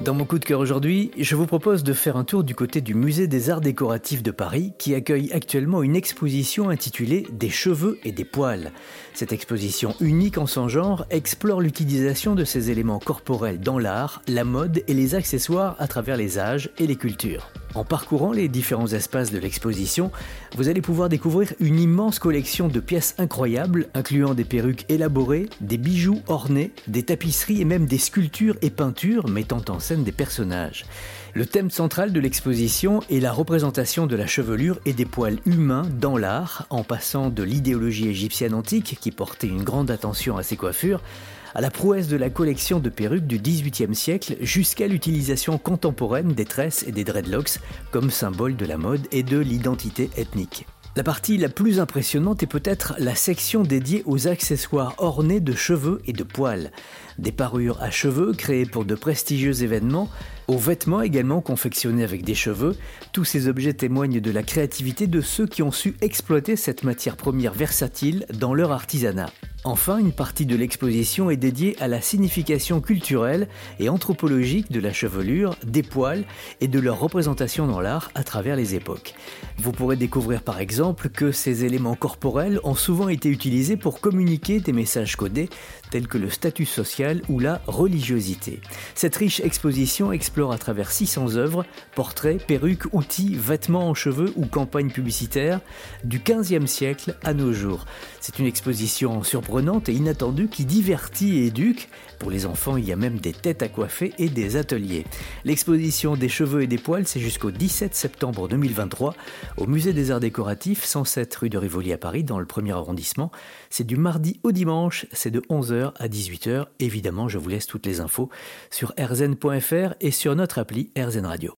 Dans mon coup de cœur aujourd'hui, je vous propose de faire un tour du côté du Musée des Arts Décoratifs de Paris qui accueille actuellement une exposition intitulée Des cheveux et des poils. Cette exposition unique en son genre explore l'utilisation de ces éléments corporels dans l'art, la mode et les accessoires à travers les âges et les cultures. En parcourant les différents espaces de l'exposition, vous allez pouvoir découvrir une immense collection de pièces incroyables, incluant des perruques élaborées, des bijoux ornés, des tapisseries et même des sculptures et peintures mettant en scène des personnages. Le thème central de l'exposition est la représentation de la chevelure et des poils humains dans l'art, en passant de l'idéologie égyptienne antique qui portait une grande attention à ses coiffures, à la prouesse de la collection de perruques du XVIIIe siècle jusqu'à l'utilisation contemporaine des tresses et des dreadlocks comme symbole de la mode et de l'identité ethnique. La partie la plus impressionnante est peut-être la section dédiée aux accessoires ornés de cheveux et de poils. Des parures à cheveux créées pour de prestigieux événements, aux vêtements également confectionnés avec des cheveux, tous ces objets témoignent de la créativité de ceux qui ont su exploiter cette matière première versatile dans leur artisanat. Enfin, une partie de l'exposition est dédiée à la signification culturelle et anthropologique de la chevelure, des poils et de leur représentation dans l'art à travers les époques. Vous pourrez découvrir par exemple que ces éléments corporels ont souvent été utilisés pour communiquer des messages codés tels que le statut social ou la religiosité. Cette riche exposition explore à travers 600 œuvres, portraits, perruques, outils, vêtements en cheveux ou campagnes publicitaires du 15e siècle à nos jours. C'est une exposition surprenante et inattendue qui divertit et éduque. Pour les enfants, il y a même des têtes à coiffer et des ateliers. L'exposition des cheveux et des poils, c'est jusqu'au 17 septembre 2023 au Musée des Arts Décoratifs, 107 rue de Rivoli à Paris, dans le premier arrondissement. C'est du mardi au dimanche, c'est de 11h à 18h. Évidemment, je vous laisse toutes les infos sur rzn.fr et sur notre appli RZN Radio.